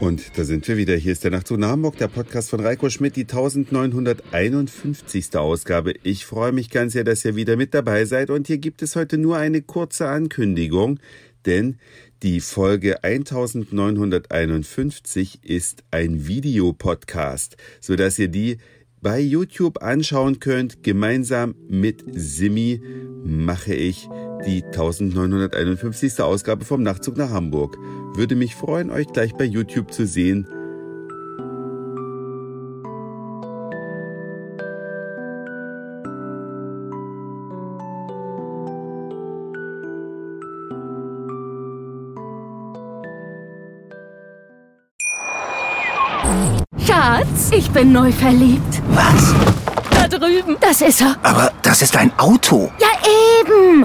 Und da sind wir wieder. Hier ist der Nachtzug nach Hamburg, der Podcast von Reiko Schmidt, die 1951. Ausgabe. Ich freue mich ganz sehr, dass ihr wieder mit dabei seid. Und hier gibt es heute nur eine kurze Ankündigung, denn die Folge 1951 ist ein Videopodcast, sodass ihr die bei YouTube anschauen könnt. Gemeinsam mit Simi mache ich die 1951. Ausgabe vom Nachtzug nach Hamburg. Würde mich freuen, euch gleich bei YouTube zu sehen. Schatz, ich bin neu verliebt. Was? Da drüben. Das ist er. Aber das ist ein Auto. Ja, eben.